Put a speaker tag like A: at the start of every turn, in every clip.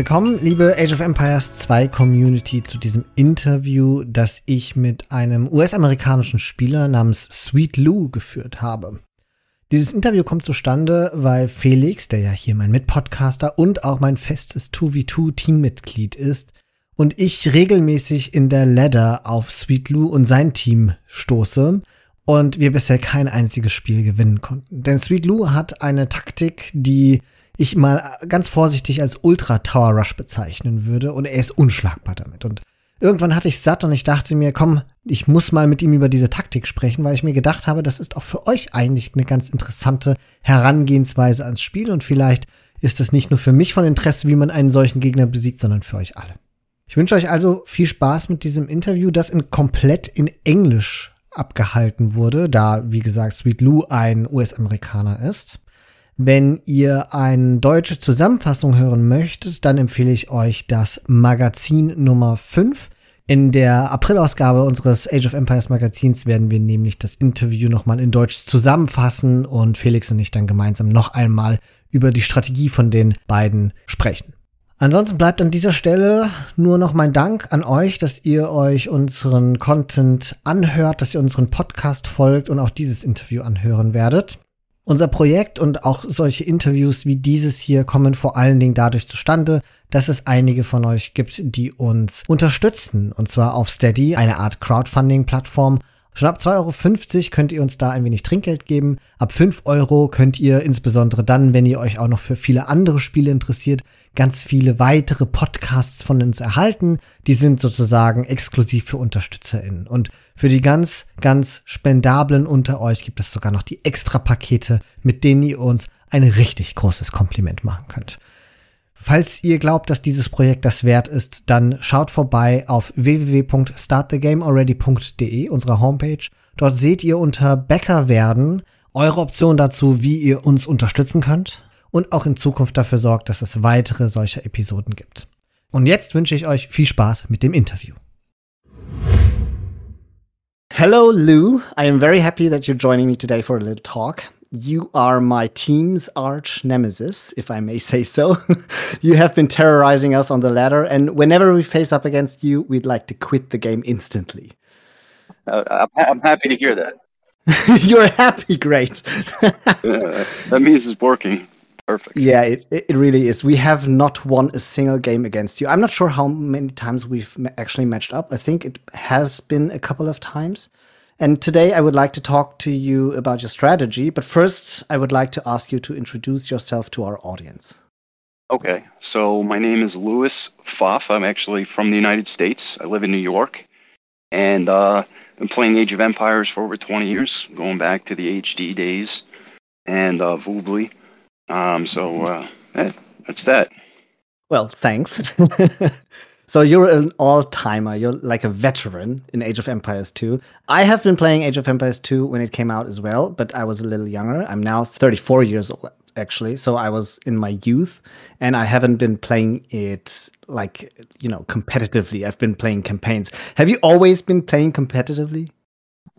A: Willkommen, liebe Age of Empires 2 Community, zu diesem Interview, das ich mit einem US-amerikanischen Spieler namens Sweet Lou geführt habe. Dieses Interview kommt zustande, weil Felix, der ja hier mein Mitpodcaster und auch mein festes 2v2-Teammitglied ist, und ich regelmäßig in der Ladder auf Sweet Lou und sein Team stoße und wir bisher kein einziges Spiel gewinnen konnten. Denn Sweet Lou hat eine Taktik, die ich mal ganz vorsichtig als Ultra Tower Rush bezeichnen würde und er ist unschlagbar damit. Und irgendwann hatte ich satt und ich dachte mir, komm, ich muss mal mit ihm über diese Taktik sprechen, weil ich mir gedacht habe, das ist auch für euch eigentlich eine ganz interessante Herangehensweise ans Spiel und vielleicht ist es nicht nur für mich von Interesse, wie man einen solchen Gegner besiegt, sondern für euch alle. Ich wünsche euch also viel Spaß mit diesem Interview, das in komplett in Englisch abgehalten wurde, da, wie gesagt, Sweet Lou ein US-Amerikaner ist. Wenn ihr eine deutsche Zusammenfassung hören möchtet, dann empfehle ich euch das Magazin Nummer 5. In der Aprilausgabe unseres Age of Empires Magazins werden wir nämlich das Interview nochmal in Deutsch zusammenfassen und Felix und ich dann gemeinsam noch einmal über die Strategie von den beiden sprechen. Ansonsten bleibt an dieser Stelle nur noch mein Dank an euch, dass ihr euch unseren Content anhört, dass ihr unseren Podcast folgt und auch dieses Interview anhören werdet. Unser Projekt und auch solche Interviews wie dieses hier kommen vor allen Dingen dadurch zustande, dass es einige von euch gibt, die uns unterstützen. Und zwar auf Steady, eine Art Crowdfunding-Plattform. Schon ab 2,50 Euro könnt ihr uns da ein wenig Trinkgeld geben. Ab 5 Euro könnt ihr insbesondere dann, wenn ihr euch auch noch für viele andere Spiele interessiert, ganz viele weitere Podcasts von uns erhalten. Die sind sozusagen exklusiv für UnterstützerInnen. Und für die ganz, ganz Spendablen unter euch gibt es sogar noch die Extra-Pakete, mit denen ihr uns ein richtig großes Kompliment machen könnt. Falls ihr glaubt, dass dieses Projekt das wert ist, dann schaut vorbei auf www.startthegamealready.de, unserer Homepage. Dort seht ihr unter Bäcker werden eure Option dazu, wie ihr uns unterstützen könnt und auch in Zukunft dafür sorgt, dass es weitere solcher Episoden gibt. Und jetzt wünsche ich euch viel Spaß mit dem Interview. Hello, Lou. I am very happy that you're joining me today for a little talk. You are my team's arch nemesis, if I may say so. you have been terrorizing us on the ladder, and whenever we face up against you, we'd like to quit the game instantly.
B: Uh, I'm happy to hear that.
A: You're happy, great.
B: uh, that means it's working. Perfect.
A: Yeah, it, it really is. We have not won a single game against you. I'm not sure how many times we've actually matched up. I think it has been a couple of times. And today I would like to talk to you about your strategy. But first, I would like to ask you to introduce yourself to our audience.
B: Okay, so my name is Louis Pfaff. I'm actually from the United States. I live in New York. And uh, been playing Age of Empires for over 20 years, going back to the HD days and uh. Um, so uh, eh, that's that.
A: Well, thanks. so you're an all-timer. You're like a veteran in Age of Empires 2. I have been playing Age of Empires 2 when it came out as well, but I was a little younger. I'm now 34 years old actually. So I was in my youth and I haven't been playing it like, you know, competitively. I've been playing campaigns. Have you always been playing competitively?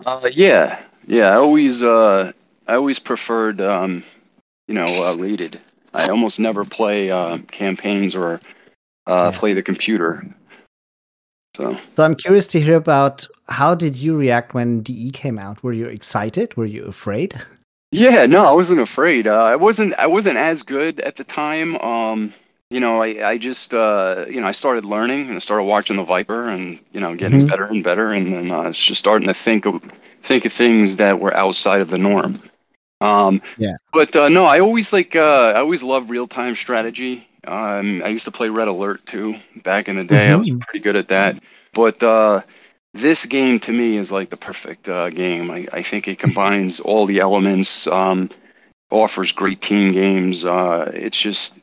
B: Uh, yeah. Yeah, I always uh I always preferred um you know, uh, rated. I almost never play uh, campaigns or uh, yeah. play the computer. So.
A: so I'm curious to hear about how did you react when DE came out? Were you excited? Were you afraid?
B: Yeah, no, I wasn't afraid. Uh, I wasn't. I wasn't as good at the time. Um, you know, I, I just, uh, you know, I started learning and I started watching the Viper and, you know, getting mm-hmm. better and better. And then uh, I was just starting to think of, think of things that were outside of the norm. Um, yeah. But uh, no, I always like uh, I always love real time strategy. Um, I used to play Red Alert too back in the day. Mm-hmm. I was mm-hmm. pretty good at that. But uh, this game to me is like the perfect uh, game. I, I think it combines all the elements. Um, offers great team games. Uh, it's just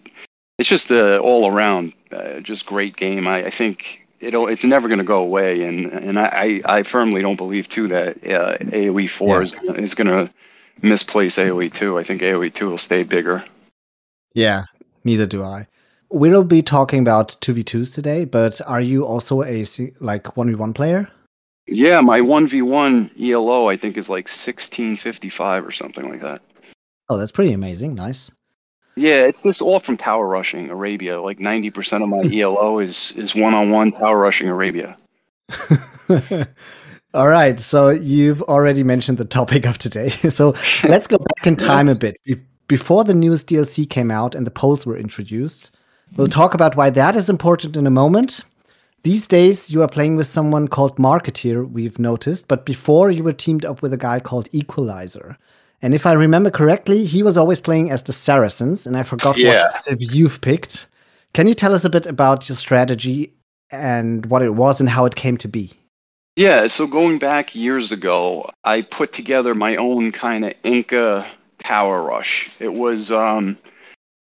B: it's just uh, all around uh, just great game. I, I think it'll it's never going to go away, and and I, I firmly don't believe too that uh, AOE four yeah. is is going to misplace AoE 2. I think AoE 2 will stay bigger.
A: Yeah, neither do I. We'll be talking about 2v2s today, but are you also a like 1v1 player?
B: Yeah, my 1v1 ELO I think is like 1655 or something like that.
A: Oh, that's pretty amazing. Nice.
B: Yeah, it's just all from tower rushing Arabia. Like ninety percent of my ELO is is one on one tower rushing Arabia.
A: All right, so you've already mentioned the topic of today. So let's go back in time a bit. Before the newest DLC came out and the Poles were introduced, we'll talk about why that is important in a moment. These days, you are playing with someone called Marketeer, we've noticed, but before you were teamed up with a guy called Equalizer. And if I remember correctly, he was always playing as the Saracens, and I forgot yeah. what civ you've picked. Can you tell us a bit about your strategy and what it was and how it came to be?
B: Yeah, so going back years ago, I put together my own kind of Inca tower rush. It was, um,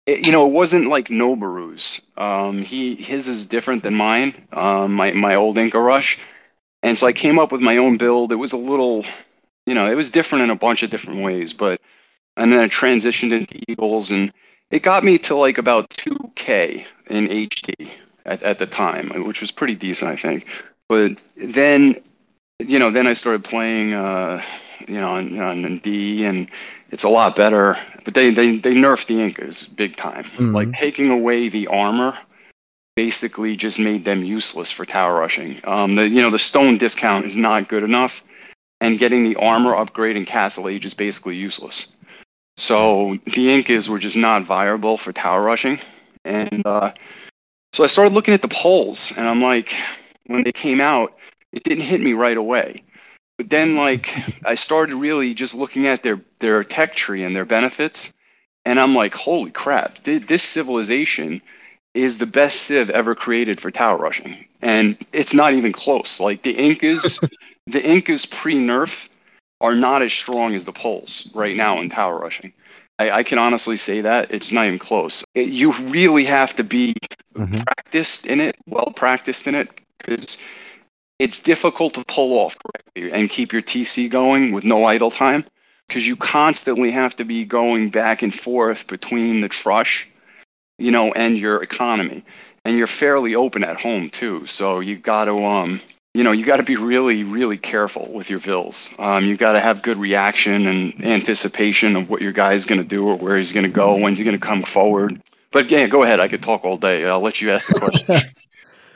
B: it, you know, it wasn't like Noboru's. Um, he his is different than mine. Um, my my old Inca rush, and so I came up with my own build. It was a little you know, it was different in a bunch of different ways, but and then I transitioned into Eagles and it got me to like about 2K in HD at, at the time, which was pretty decent, I think. But then, you know, then I started playing, uh, you know, on, on D, and it's a lot better. But they they they nerfed the Incas big time, mm-hmm. like taking away the armor. Basically, just made them useless for tower rushing. Um, the you know the stone discount is not good enough and getting the armor upgrade in Castle Age is basically useless. So the Incas were just not viable for tower rushing. And uh, so I started looking at the poles, and I'm like, when they came out, it didn't hit me right away. But then, like, I started really just looking at their, their tech tree and their benefits, and I'm like, holy crap, this civilization is the best civ ever created for tower rushing. And it's not even close. Like, the Incas the Incas pre-nerf are not as strong as the poles right now in tower rushing. I, I can honestly say that it's not even close. It, you really have to be mm-hmm. practiced in it, well practiced in it, because it's difficult to pull off correctly and keep your TC going with no idle time, because you constantly have to be going back and forth between the trush, you know, and your economy, and you're fairly open at home too. So you got to um you know, you got to be really, really careful with your vills. Um, you got to have good reaction and anticipation of what your guy is going to do or where he's going to go, when's he going to come forward. But yeah, go ahead. I could talk all day. I'll let you ask the questions.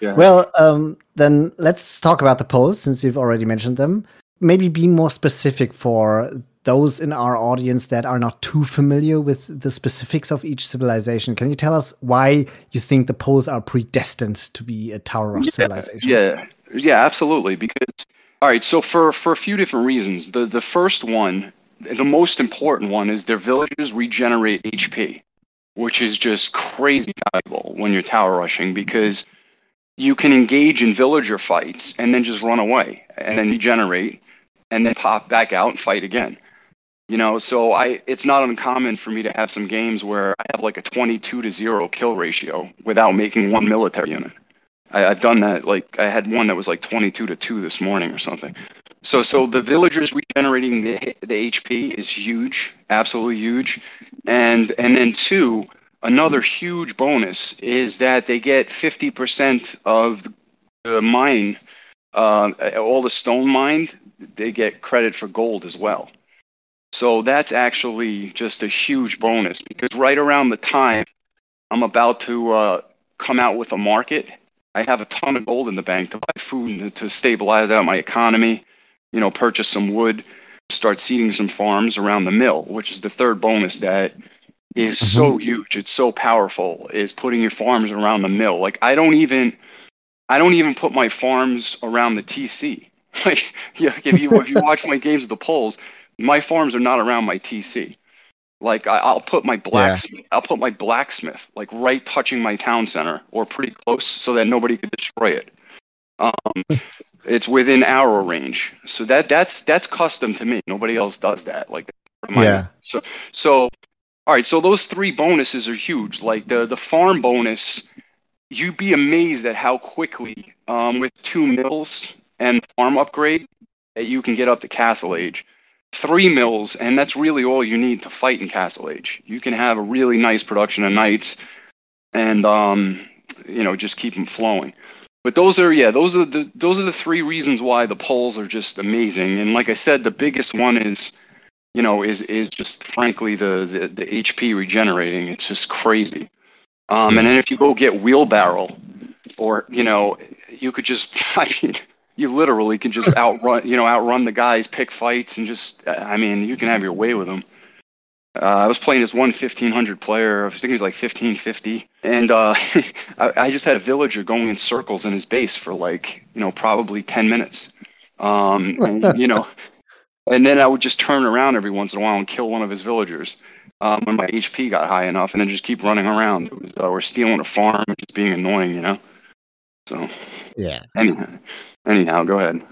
A: Yeah. Well, um, then let's talk about the posts since you've already mentioned them. Maybe be more specific for those in our audience that are not too familiar with the specifics of each civilization. Can you tell us why you think the poles are predestined to be a tower of
B: yeah,
A: civilization?
B: Yeah, yeah, absolutely. Because all right, so for for a few different reasons, the the first one, the most important one, is their villages regenerate HP, which is just crazy valuable when you're tower rushing because you can engage in villager fights and then just run away and then regenerate and then pop back out and fight again. You know, so I it's not uncommon for me to have some games where I have like a 22 to 0 kill ratio without making one military unit. I, have done that. Like I had one that was like 22 to two this morning or something. So so the villagers regenerating the the HP is huge, absolutely huge, and and then two, another huge bonus is that they get 50% of the mine, uh, all the stone mined, they get credit for gold as well. So that's actually just a huge bonus because right around the time I'm about to uh, come out with a market I have a ton of gold in the bank to buy food to stabilize out my economy, you know, purchase some wood, start seeding some farms around the mill, which is the third bonus that is mm-hmm. so huge. It's so powerful is putting your farms around the mill. Like I don't even I don't even put my farms around the TC. Like yeah, if you if you watch my games of the poles, my farms are not around my TC. Like I, will put my blacksmith, yeah. I'll put my blacksmith like right touching my town center or pretty close, so that nobody could destroy it. Um, it's within arrow range, so that that's that's custom to me. Nobody else does that. Like,
A: yeah.
B: So so, all right. So those three bonuses are huge. Like the the farm bonus, you'd be amazed at how quickly um, with two mills and farm upgrade that you can get up to castle age three mills, and that's really all you need to fight in Castle Age. You can have a really nice production of knights, and um, you know just keep them flowing. But those are yeah, those are the those are the three reasons why the poles are just amazing. And like I said, the biggest one is, you know, is is just frankly the the, the HP regenerating. It's just crazy. Um, and then if you go get wheelbarrow, or you know, you could just I mean, you literally can just outrun you know outrun the guys, pick fights, and just I mean, you can have your way with them. Uh, I was playing this one 1500 player. I think he was like 1550, and uh, I, I, just had a villager going in circles in his base for like you know probably 10 minutes. Um, and, you know, and then I would just turn around every once in a while and kill one of his villagers um, when my HP got high enough, and then just keep running around. Was, uh, or stealing a farm, just being annoying, you know. So
A: yeah.
B: Anyhow, anyhow, go ahead.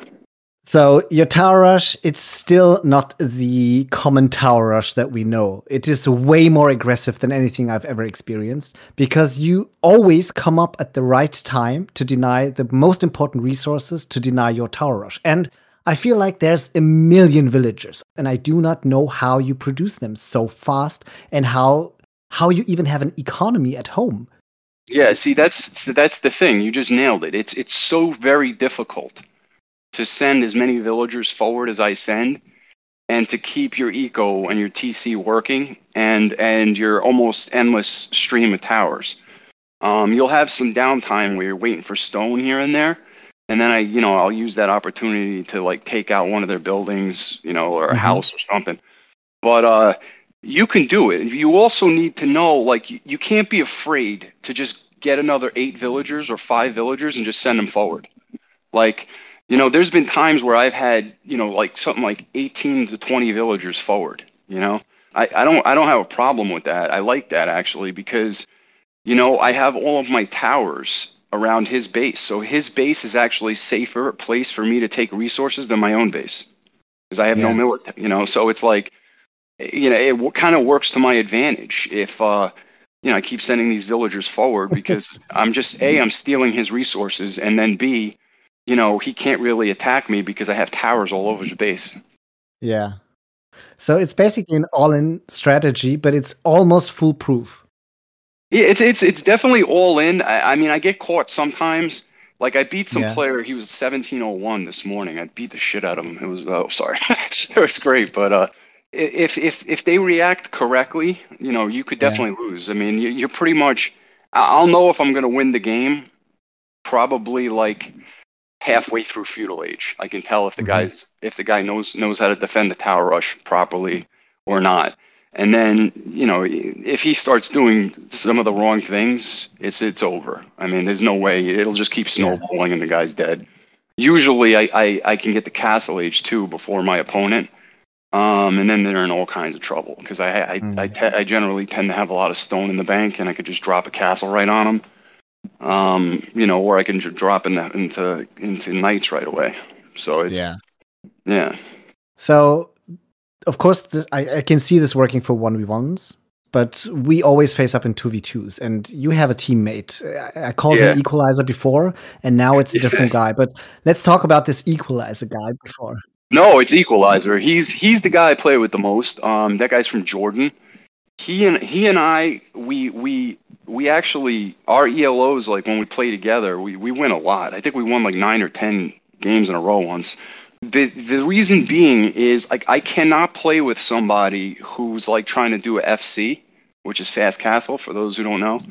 A: So your tower rush, it's still not the common tower rush that we know. It is way more aggressive than anything I've ever experienced because you always come up at the right time to deny the most important resources to deny your tower rush. And I feel like there's a million villagers and I do not know how you produce them so fast and how how you even have an economy at home.
B: Yeah, see that's that's the thing. You just nailed it. It's it's so very difficult to send as many villagers forward as I send and to keep your eco and your TC working and and your almost endless stream of towers. Um, you'll have some downtime where you're waiting for stone here and there, and then I, you know, I'll use that opportunity to like take out one of their buildings, you know, or a mm-hmm. house or something. But uh, you can do it. You also need to know, like, you, can't be afraid to just get another eight villagers or five villagers and just send them forward. Like, you know, there's been times where I've had, you know, like something like 18 to 20 villagers forward. You know, I, I don't I don't have a problem with that. I like that actually because, you know, I have all of my towers around his base. So his base is actually safer place for me to take resources than my own base because I have yeah. no military. You know, so it's like, you know, it kind of works to my advantage if. uh you know, I keep sending these villagers forward because I'm just a I'm stealing his resources, and then b you know, he can't really attack me because I have towers all over his base.
A: Yeah. So it's basically an all-in strategy, but it's almost foolproof.
B: Yeah, it's it's it's definitely all in. I, I mean, I get caught sometimes. Like I beat some yeah. player. He was 1701 this morning. I beat the shit out of him. It was oh sorry, it was great. But uh, if if if they react correctly, you know, you could definitely yeah. lose. I mean, you, you're pretty much. I'll know if I'm going to win the game. Probably like halfway through feudal age. I can tell if the mm-hmm. guy's if the guy knows knows how to defend the tower rush properly or not. And then, you know, if he starts doing some of the wrong things, it's it's over. I mean, there's no way it'll just keep snowballing and the guy's dead. Usually, I, I, I can get the castle age too before my opponent, um, and then they're in all kinds of trouble because I I, mm. I, te- I generally tend to have a lot of stone in the bank, and I could just drop a castle right on them um, you know, or I can j- drop in the, into into knights right away. So it's yeah, yeah.
A: So of course, this, I, I can see this working for one v ones, but we always face up in two v twos, and you have a teammate. I, I called yeah. him Equalizer before, and now it's a different guy. But let's talk about this Equalizer guy before.
B: No, it's Equalizer. He's he's the guy I play with the most. Um, that guy's from Jordan he and he and I we we we actually our ELOs like when we play together we we win a lot. I think we won like nine or ten games in a row once. The the reason being is like I cannot play with somebody who's like trying to do a FC, which is fast castle for those who don't know.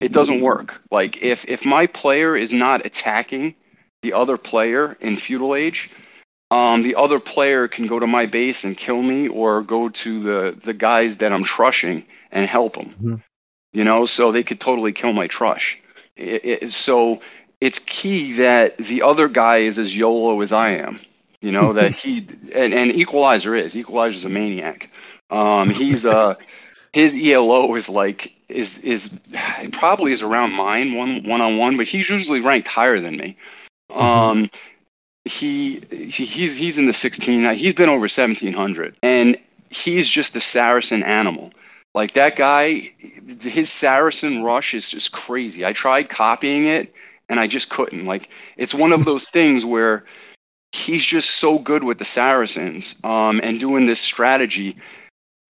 B: It doesn't work. Like if if my player is not attacking the other player in feudal age, um, the other player can go to my base and kill me, or go to the the guys that I'm trushing and help them. Mm-hmm. You know, so they could totally kill my trush. It, it, so it's key that the other guy is as YOLO as I am. You know that he and, and Equalizer is Equalizer's a maniac. Um, he's uh his ELO is like is is probably is around mine one one on one, but he's usually ranked higher than me. Mm-hmm. Um, he he's he's in the 16 he's been over 1700 and he's just a saracen animal like that guy his saracen rush is just crazy i tried copying it and i just couldn't like it's one of those things where he's just so good with the saracens um, and doing this strategy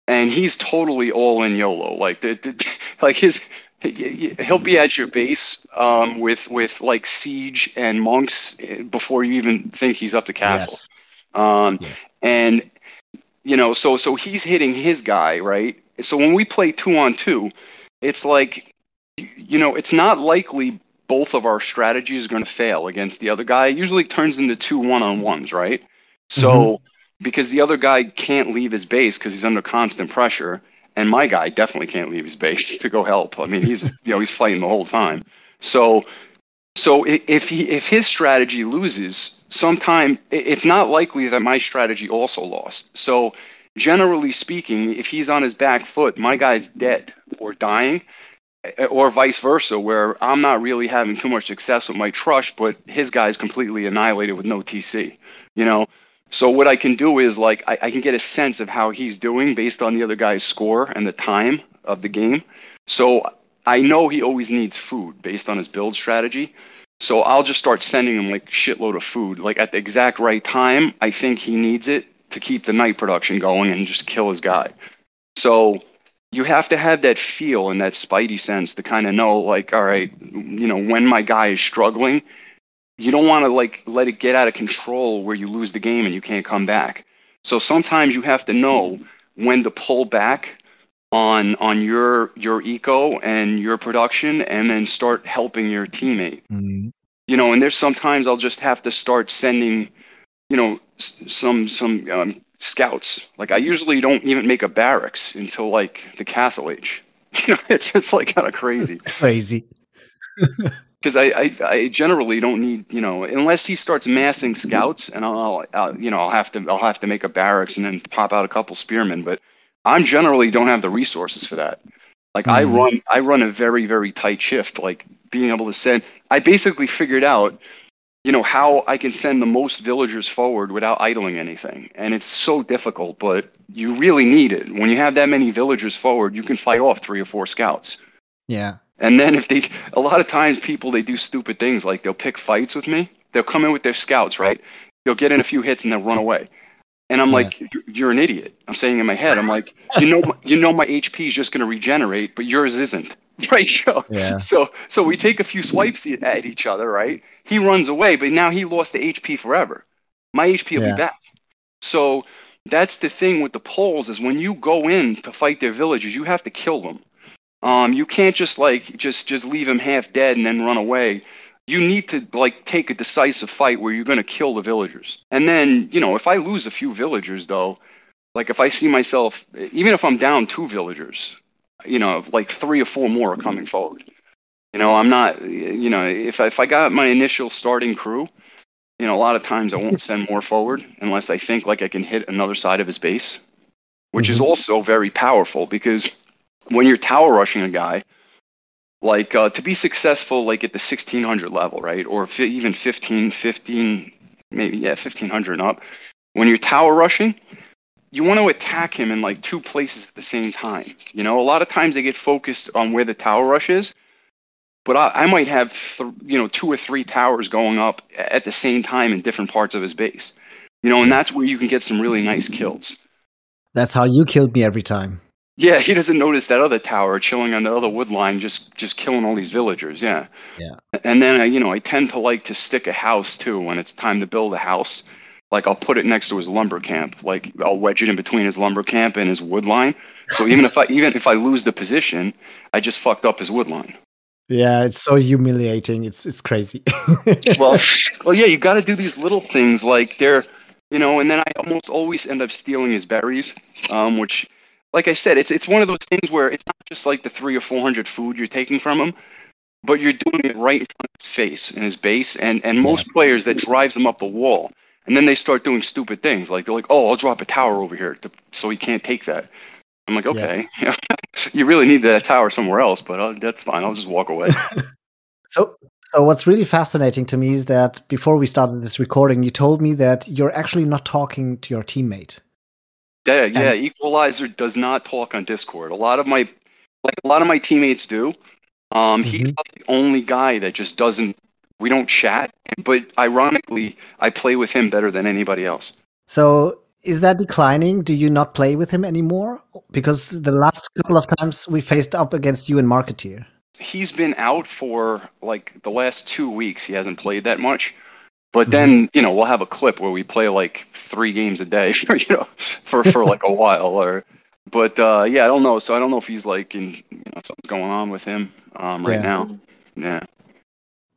B: and he's totally all in yolo like the, the like his he'll be at your base um, with with like siege and monks eh, before you even think he's up the castle. Yes. Um, yeah. And You know, so so he's hitting his guy, right? So when we play two on two, it's like, you know, it's not likely both of our strategies are going to fail against the other guy. It usually turns into two one on ones, right? So mm-hmm. because the other guy can't leave his base because he's under constant pressure, and my guy definitely can't leave his base to go help. I mean, he's you know he's fighting the whole time. So so if he if his strategy loses, sometime it's not likely that my strategy also lost. So generally speaking, if he's on his back foot, my guy's dead or dying, Eh, or vice versa, where I'm not really having too much success with my trush, but his guy's completely annihilated with no TC. You know, so what I can do is like I, I can get a sense of how he's doing based on the other guy's score and the time of the game. So I know he always needs food based on his build strategy. So I'll just start sending him like shitload of food, like at the exact right time. I think he needs it to keep the knight production going and just kill his guy. So you have to have that feel and that spidey sense to kind of know, like, all right, you know, when my guy is struggling, you don't want to like let it get out of control where you lose the game and you can't come back. So sometimes you have to know when to pull back on on your your eco and your production and then start helping your teammate mm-hmm. you know and there's sometimes i'll just have to start sending you know some some um, scouts like i usually don't even make a barracks until like the castle age you know it's it's like kind of crazy
A: crazy
B: because I, I, I generally don't need you know unless he starts massing scouts and I'll, I'll, you know I'll have to I'll have to make a barracks and then pop out a couple spearmen but I'm generally don't have the resources for that. Like mm-hmm. I run I run a very very tight shift. Like being able to send I basically figured out you know how I can send the most villagers forward without idling anything. And it's so difficult, but you really need it. When you have that many villagers forward, you can fight off three or four scouts.
A: Yeah.
B: And then if they a lot of times people they do stupid things like they'll pick fights with me. They'll come in with their scouts, right? They'll get in a few hits and they'll run away. And I'm yeah. like, you're an idiot. I'm saying in my head, I'm like, you know, you know, my HP is just going to regenerate, but yours isn't, right? So, yeah. so, so we take a few swipes at each other, right? He runs away, but now he lost the HP forever. My HP will yeah. be back. So that's the thing with the poles is when you go in to fight their villages, you have to kill them. Um, you can't just like just just leave them half dead and then run away you need to like take a decisive fight where you're going to kill the villagers. And then, you know, if I lose a few villagers though, like if I see myself even if I'm down two villagers, you know, like three or four more are coming forward. You know, I'm not you know, if I, if I got my initial starting crew, you know, a lot of times I won't send more forward unless I think like I can hit another side of his base, which mm-hmm. is also very powerful because when you're tower rushing a guy, like uh, to be successful like at the 1600 level right or f- even 15 15 maybe yeah 1500 and up when you're tower rushing you want to attack him in like two places at the same time you know a lot of times they get focused on where the tower rush is but i, I might have th- you know two or three towers going up at the same time in different parts of his base you know and that's where you can get some really nice kills
A: that's how you killed me every time
B: yeah, he doesn't notice that other tower chilling on the other wood line, just just killing all these villagers. Yeah.
A: Yeah.
B: And then uh, you know, I tend to like to stick a house too when it's time to build a house. Like I'll put it next to his lumber camp. Like I'll wedge it in between his lumber camp and his wood line. So even if I even if I lose the position, I just fucked up his wood line.
A: Yeah, it's so humiliating. It's it's crazy.
B: well, well, yeah, you got to do these little things like they're, you know, and then I almost always end up stealing his berries, um, which like I said, it's it's one of those things where it's not just like the three or four hundred food you're taking from him, but you're doing it right in front of his face and his base. And and most players that drives them up the wall, and then they start doing stupid things like they're like, oh, I'll drop a tower over here to, so he can't take that. I'm like, okay, yeah. you really need that tower somewhere else, but uh, that's fine. I'll just walk away.
A: so so what's really fascinating to me is that before we started this recording, you told me that you're actually not talking to your teammate.
B: Yeah, yeah. And, Equalizer does not talk on Discord. A lot of my like a lot of my teammates do. Um, mm-hmm. he's the only guy that just doesn't. We don't chat, but ironically, I play with him better than anybody else.
A: So is that declining? Do you not play with him anymore? Because the last couple of times we faced up against you and Marketeer.
B: He's been out for like the last two weeks. He hasn't played that much. But then, you know, we'll have a clip where we play like three games a day, you know, for, for like a while. Or, but uh, yeah, I don't know. So I don't know if he's like in, you know, something's going on with him um, right
A: Yeah.
B: now. Yeah.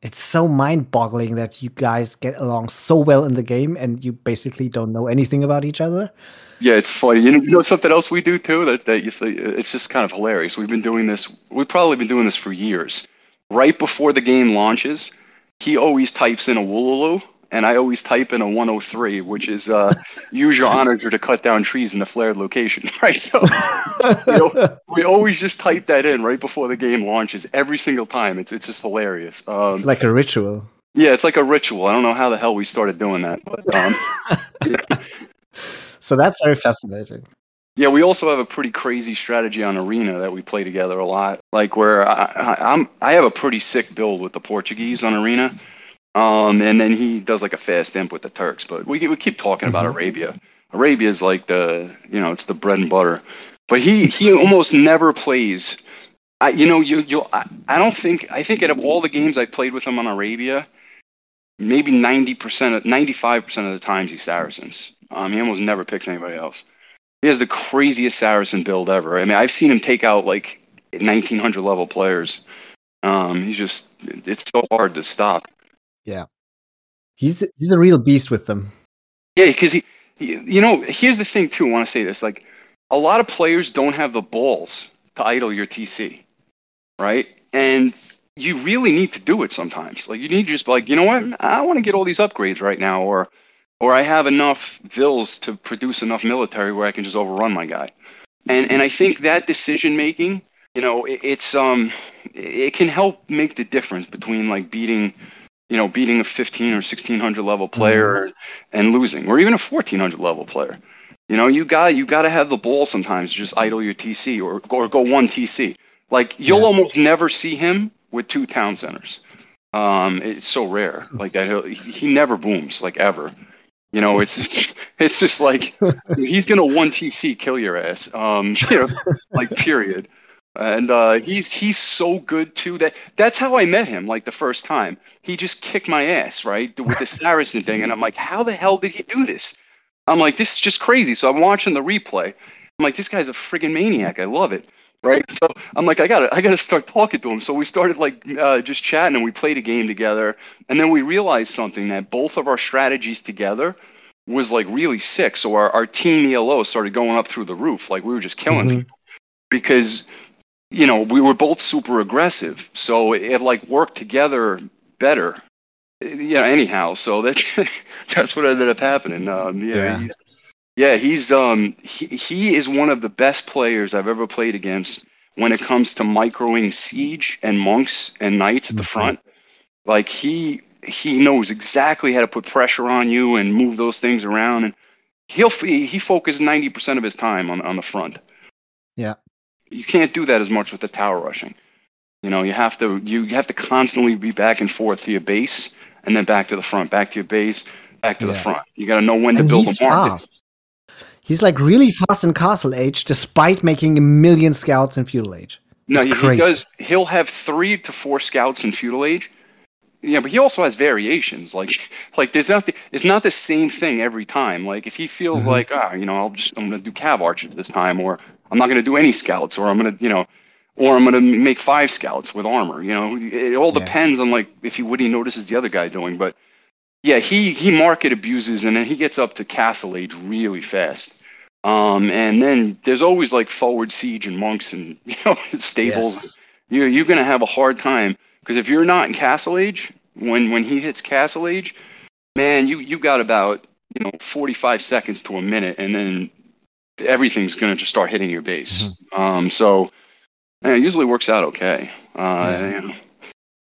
A: It's so mind-boggling that you guys get along so well in the game and you basically don't know anything about each other.
B: Yeah, it's funny. You know, you know something else we do too that that you think it's just kind of hilarious. We've been doing this. We've probably been doing this for years. Right before the game launches, he always types in a Wololo, and I always type in a 103, which is uh, use your onager to cut down trees in the flared location. Right. So we, al- we always just type that in right before the game launches every single time. It's it's just hilarious. Um,
A: It's like a ritual.
B: yeah, it's like a ritual. I don't know how the hell we started doing that, but um,
A: So that's very fascinating.
B: Yeah, we also have a pretty crazy strategy on Arena that we play together a lot. Like where I, I, I'm, I have a pretty sick build with the Portuguese on Arena, um, and then he does like a fast imp with the Turks. But we we keep talking about
A: Mhm.
B: Arabia. Arabia is like the you know it's the bread and butter. But he he almost never plays. I you know you you I, I don't think I think out of all the games I played with him on Arabia, maybe ninety percent of ninety five percent of the times he's Saracens. Um, he almost never picks anybody else. He has the craziest Saracen build ever. I mean, I've seen him take out like 1900 level players. Um, he's just, it's so hard to stop.
A: Yeah, he's he's a real beast with them.
B: Yeah, because he, he, you know, here's the thing too. I want to say this: like, a lot of players don't have the balls to idle your TC, right? And you really need to do it sometimes. Like, you need to just be like, you know what? I want to get all these upgrades right now, or, or I have enough vills to produce enough military where I can just overrun my guy. And and I think that decision making, you know, it, it's um, it can help make the difference between like beating you know, beating a 15 or 1600 level player and losing, or even a 1400 level player. You know, you got you got to have the ball sometimes. Just idle your TC or or go one TC. Like you'll
A: Yeah.
B: almost never see him with two town centers. Um, it's so rare. Like that, he never booms like ever. You know, it's it's, it's just like he's gonna one TC kill your ass. Um, you know, like period. And uh, he's he's so good too that that's how I met him. Like the first time, he just kicked my ass right with the Saracen thing, and I'm like, how the hell did he do this? I'm like, this is just crazy. So I'm watching the replay. I'm like, this guy's a friggin' maniac. I love it. Right. So I'm like, I gotta I gotta start talking to him. So we started like uh, just chatting, and we played a game together, and then we realized something that both of our strategies together was like really sick. So our, our team ELO started going up through the roof. Like we were just killing
A: Mhm.
B: people because you know we were both super aggressive so it, it like worked together better yeah anyhow so that that's what ended up happening um yeah
A: Yeah.
B: He's, yeah he's um he, he is one of the best players i've ever played against when it comes to microing siege and monks and knights at the
A: Mhm.
B: front like he he knows exactly how to put pressure on you and move those things around and he'll he focuses 90% of his time on on the front
A: Yeah.
B: You can't do that as much with the tower rushing. You know, you have to you have to constantly be back and forth to your base and then back to the front, back to your base, back to the front. You got to know when to
A: And
B: build
A: he's
B: a market.
A: fast. He's like really fast in Castle Age, despite making a million scouts in Feudal Age.
B: No, he, he does. He'll have three to four scouts in feudal age. Yeah, but he also has variations. Like, like there's not the, it's not the same thing every time. Like if he feels
A: Mhm.
B: like ah, you know, I'll just I'm gonna do cav archers this time, or I'm not gonna do any scouts, or I'm gonna you know, or I'm gonna make five scouts with armor. You know, it all
A: Yeah.
B: depends on like if he what he notices the other guy doing. But yeah, he he market abuses and then he gets up to castle age really fast. Um, and then there's always like forward siege and monks and you know stables
A: Yes.
B: you you're gonna have a hard time because if you're not in Castle Age, when when he hits Castle Age, man, you you got about you know 45 seconds to a minute, and then everything's gonna just start hitting your base.
A: Mm-hmm.
B: Um, so yeah, it usually works out okay. Uh,
A: Yeah.
B: you know.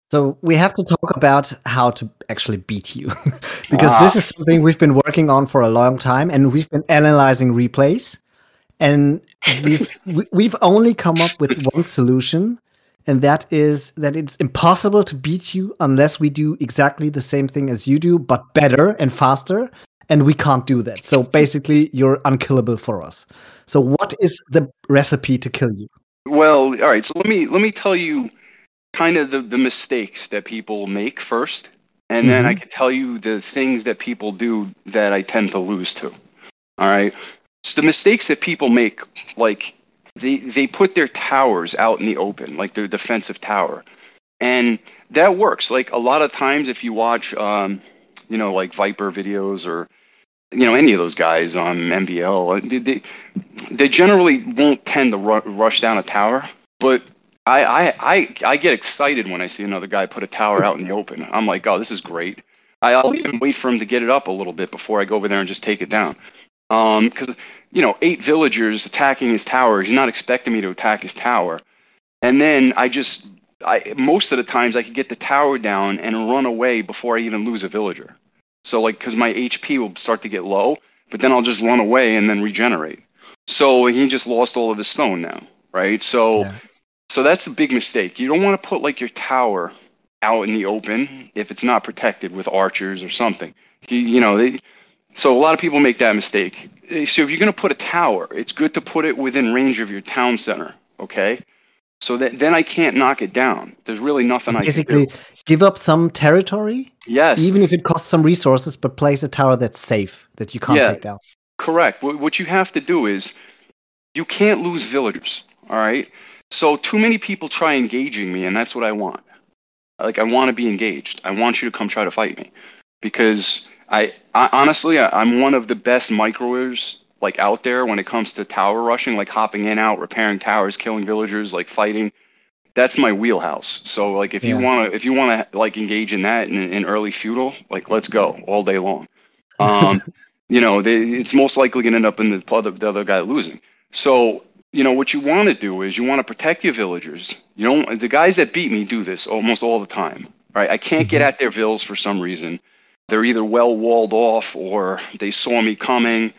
A: So we have to talk about how to actually beat you, because
B: Ah.
A: this is something we've been working on for a long time, and we've been analyzing replays, and these we've only come up with one solution, and that is that it's impossible to beat you unless we do exactly the same thing as you do, but better and faster, and we can't do that. So basically, you're unkillable for us. So what is the recipe to kill you?
B: Well, all right. So let me let me tell you kind of the, the mistakes that people make first, and mm-hmm. then I mm-hmm. can tell you the things that people do that I tend to lose to. All right, so the mistakes that people make, like they they put their towers out in the open, like their defensive tower, and that works. Like a lot of times, if you watch, um, you know, like Viper videos or you know any of those guys on MBL, they they generally won't tend to ru- rush down a tower, but I, I, I, I get excited when I see another guy put a tower out in the open. I'm like, oh, this is great. I'll even wait for him to get it up a little bit before I go over there and just take it down. Because, um, you know, eight villagers attacking his tower, he's not expecting me to attack his tower. And then I just, I most of the times I could get the tower down and run away before I even lose a villager. So, like, because my HP will start to get low, but then I'll just run away and then regenerate. So he just lost all of his stone now, right? So. Yeah so that's a big mistake. You don't want to put like your tower out in the open if it's not protected with archers or something. You, you know, they, so a lot of people make that mistake. So if you're going to put a tower, it's good to put it within range of your town center. Okay. So that then I can't knock it down. There's really nothing
A: Basically,
B: I can
A: do. give up some territory.
B: Yes.
A: Even if it costs some resources, but place a tower that's safe that you can't yeah, take down.
B: Correct. What you have to do is you can't lose villagers. All right. So too many people try engaging me, and that's what I want. Like I want to be engaged. I want you to come try to fight me, because I, I honestly I, am one of the best microers like out there when it comes to tower rushing, like hopping in out, repairing towers, killing villagers, like fighting. That's my wheelhouse. So like if yeah. you wanna if you wanna like engage in that in, in early feudal, like let's go all day long. Um, you know, they, it's most likely gonna end up in the, the other guy losing. So you know what you want to do is you want to protect your villagers. You don't. The guys that beat me do this almost all the time. Right? I can't get mm-hmm. at their vills for some reason. They're either well walled off or they saw me coming,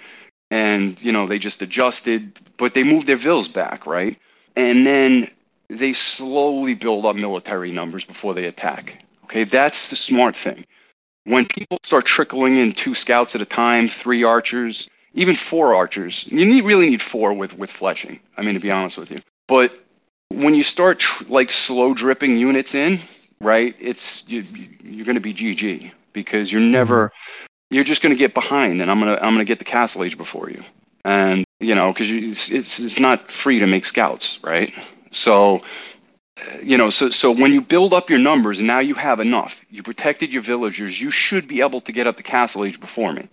B: and you know they just adjusted, but they moved their vills back, right? And then they slowly build up military numbers before they attack. Okay, that's the smart thing. When people start trickling in two scouts at a time, three archers, even four archers. You need really need four with with fletching. I mean, to be honest with you. But when you start tr- like slow dripping units in, right? It's you, you're going to be GG because you're never mm-hmm. You're just going to get behind, and I'm gonna I'm gonna get the castle age before you, and you know because it's, it's it's not free to make scouts, right? So you know so so when you build up your numbers and now you have enough you protected your villagers you should be able to get up the castle age before me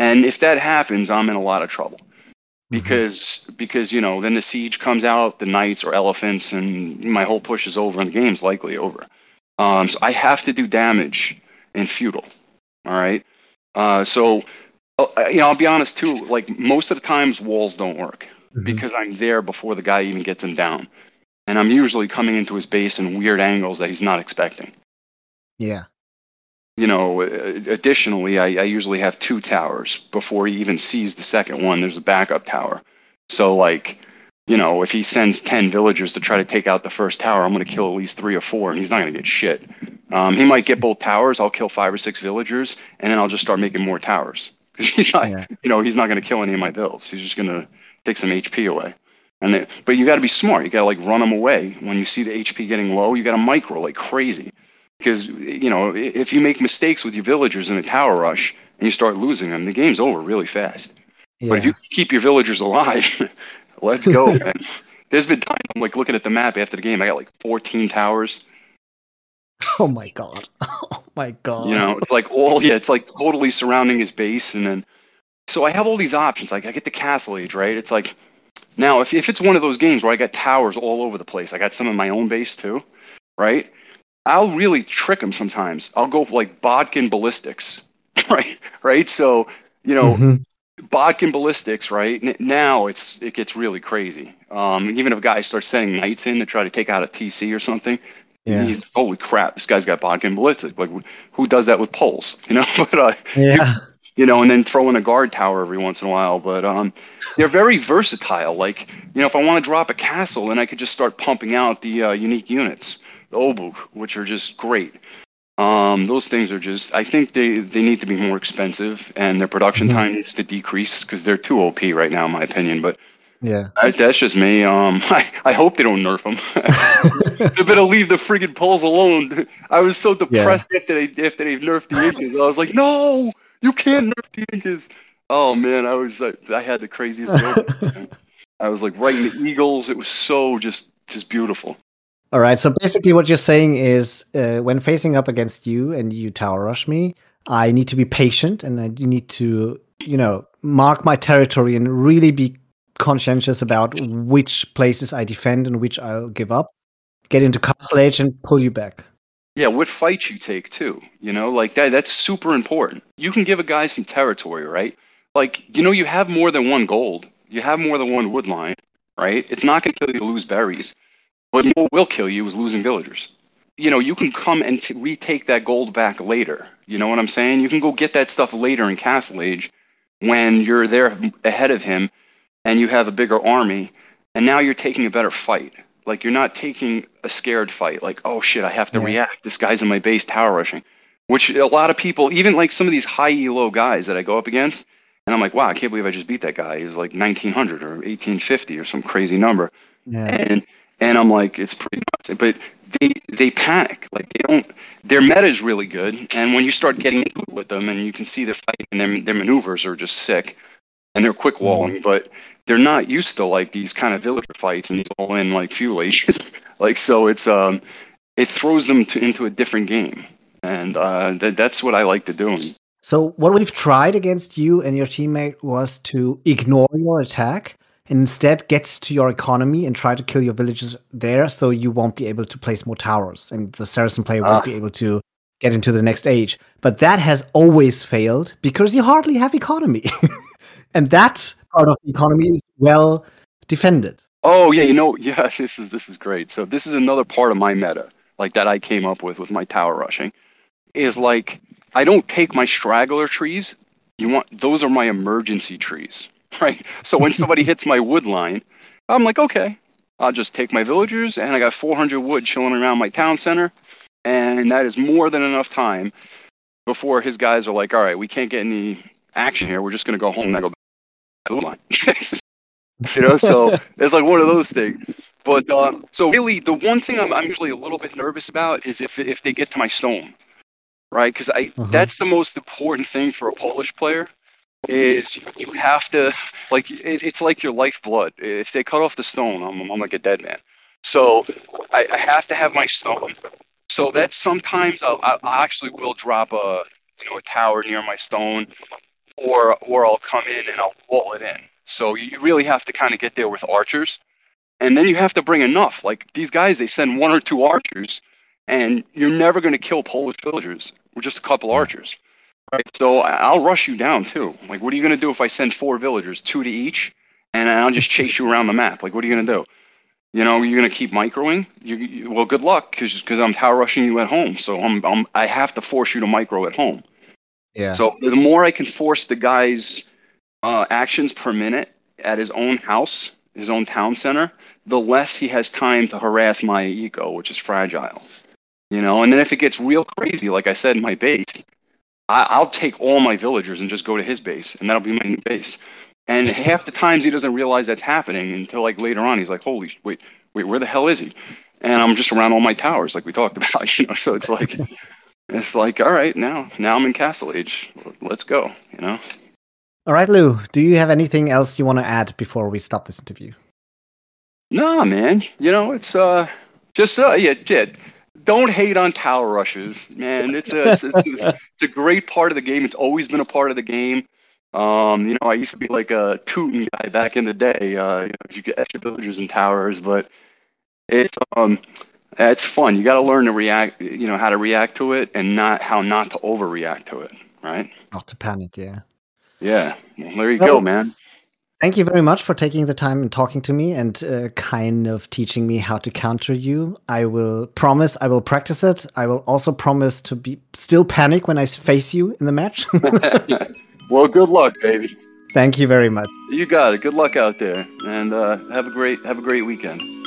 B: and if that happens, I'm in a lot of trouble mm-hmm. because because you know then the siege comes out, the knights or elephants, and my whole push is over, and the game's likely over. Um, so I have to do damage in feudal. All right. Uh, so uh, you know, I'll be honest too. Like most of the times, walls don't work mm-hmm. because I'm there before the guy even gets him down, and I'm usually coming into his base in weird angles that he's not expecting.
A: Yeah
B: you know, additionally, I, I usually have two towers before he even sees the second one. There's a backup tower. So, like, you know, if he sends 10 villagers to try to take out the first tower, I'm going to kill at least three or four, and he's not going to get shit. Um, he might get both towers. I'll kill five or six villagers, and then I'll just start making more towers. Because he's not, yeah. you know, he's not going to kill any of my vills. He's just going to take some HP away. And they, but you got to be smart. You got to like run them away. When you see the HP getting low, you got to micro like crazy because you know if you make mistakes with your villagers in a tower rush and you start losing them, the game's over really fast. Yeah. But if you keep your villagers alive, let's go. There's been times I'm like looking at the map after the game. I got like 14 towers.
A: Oh my god! Oh my god!
B: You know, it's like all yeah, it's like totally surrounding his base, and then so I have all these options. Like I get the castle age, right? It's like now if if it's one of those games where I got towers all over the place, I got some in my own base too, right? I'll really trick him sometimes. I'll go for like Bodkin ballistics, right? Right. So you know, mm-hmm. Bodkin ballistics, right? Now it's it gets really crazy. Um, even if a guy starts sending knights in to try to take out a TC or something, yeah. he's holy crap, this guy's got Bodkin ballistics. Like who does that with poles? You know, but uh,
A: yeah.
B: You, you know, and then throw in a guard tower every once in a while. But um, they're very versatile. Like, you know, if I want to drop a castle, then I could just start pumping out the uh, unique units the Obuch, which are just great. Um, those things are just, I think they, they need to be more expensive and their production mm-hmm. time needs to decrease because they're too OP right now, in my opinion. But
A: Yeah,
B: I, that's just me. Um, I, I hope they don't nerf them. they better leave the friggin' poles alone. I was so depressed yeah. after they after they nerfed the Incas. I was like, no, you can't nerf the Incas. Oh man, I was like, I had the craziest. I was like writing the Eagles. It was so just just beautiful.
A: All right. So basically, what you're saying is, uh, when facing up against you and you tower rush me, I need to be patient and I need to, you know, mark my territory and really be conscientious about which places I defend and which I'll give up. Get into castle age and pull you back.
B: Yeah, what fights you take too. You know, like that. That's super important. You can give a guy some territory, right? Like, you know, you have more than one gold. You have more than one wood line, right? It's not going to kill you to lose berries, what will kill you is losing villagers. You know, you can come and t- retake that gold back later. You know what I'm saying? You can go get that stuff later in Castle Age when you're there ahead of him and you have a bigger army, and now you're taking a better fight. Like you're not taking a scared fight. Like, oh shit, I have to yeah. react. This guy's in my base tower rushing, which a lot of people, even like some of these high elo guys that I go up against, and I'm like, wow, I can't believe I just beat that guy. He was like 1900 or 1850 or some crazy number. Yeah. And and I'm like, it's pretty nuts. But they they panic. Like they don't. Their meta is really good, and when you start getting into it with them, and you can see their fight and their their maneuvers are just sick, and they're quick walling, but they're not used to like these kind of villager fights and these all in like ages. like so, it's um, it throws them to, into a different game, and uh, th- that's what I like to do.
A: So what we've tried against you and your teammate was to ignore your attack and instead get to your economy and try to kill your villages there so you won't be able to place more towers and the Saracen player won't be ah. able to get into the next age. But that has always failed because you hardly have economy. and that part of the economy is well defended.
B: Oh yeah, you know, yeah, this is this is great. So this is another part of my meta, like that I came up with with my tower rushing, is like I don't take my straggler trees. You want those are my emergency trees, right? So when somebody hits my wood line, I'm like, okay, I'll just take my villagers, and I got 400 wood chilling around my town center, and that is more than enough time before his guys are like, all right, we can't get any action here. We're just gonna go home and I go back to the wood line. you know, so it's like one of those things. But uh, so really, the one thing I'm, I'm usually a little bit nervous about is if if they get to my stone right? Because I uh-huh. that's the most important thing for a Polish player is you have to like it, it's like your lifeblood. If they cut off the stone, I'm, I'm like a dead man. So I, I have to have my stone. So that sometimes I'll, I actually will drop a you know a tower near my stone, or or I'll come in and I'll wall it in. So you really have to kind of get there with archers, and then you have to bring enough. Like these guys, they send one or two archers, and you're never going to kill Polish villagers with just a couple archers. Right. So I'll rush you down too. Like, what are you going to do if I send four villagers, two to each, and I'll just chase you around the map? Like, what are you going to do? You know, you're going to keep microing. You, you, well, good luck, because because I'm tower rushing you at home. So I'm, I'm I have to force you to micro at home. Yeah. So the more I can force the guy's uh, actions per minute at his own house, his own town center, the less he has time to harass my ego, which is fragile you know. And then if it gets real crazy, like I said in my base, I, will take all my villagers and just go to his base, and that'll be my new base. And half the times he doesn't realize that's happening until like later on. He's like, "Holy wait, wait, where the hell is he?" And I'm just around all my towers, like we talked about, you know. So it's like, it's like, all right, now, now I'm in Castle Age. Let's go, you know.
A: All right, Lou. Do you have anything else you want to add before we stop this interview?
B: Nah, man. You know, it's uh, just uh, yeah, yeah don't hate on tower rushes, man. It's a, it's, it's, it's, a great part of the game. It's always been a part of the game. Um, you know, I used to be like a tooting guy back in the day. Uh, you, know, you get extra villagers and towers, but it's um, it's fun. You got to learn to react. You know how to react to it, and not how not to overreact to it. Right?
A: Not to panic. Yeah.
B: Yeah. Well, there you well, go, man.
A: Thank you very much for taking the time and talking to me and uh, kind of teaching me how to counter you. I will promise I will practice it. I will also promise to be still panic when I face you in the match.
B: well, good luck, baby.
A: Thank you very much.
B: You got it. Good luck out there, and uh, have a great have a great weekend.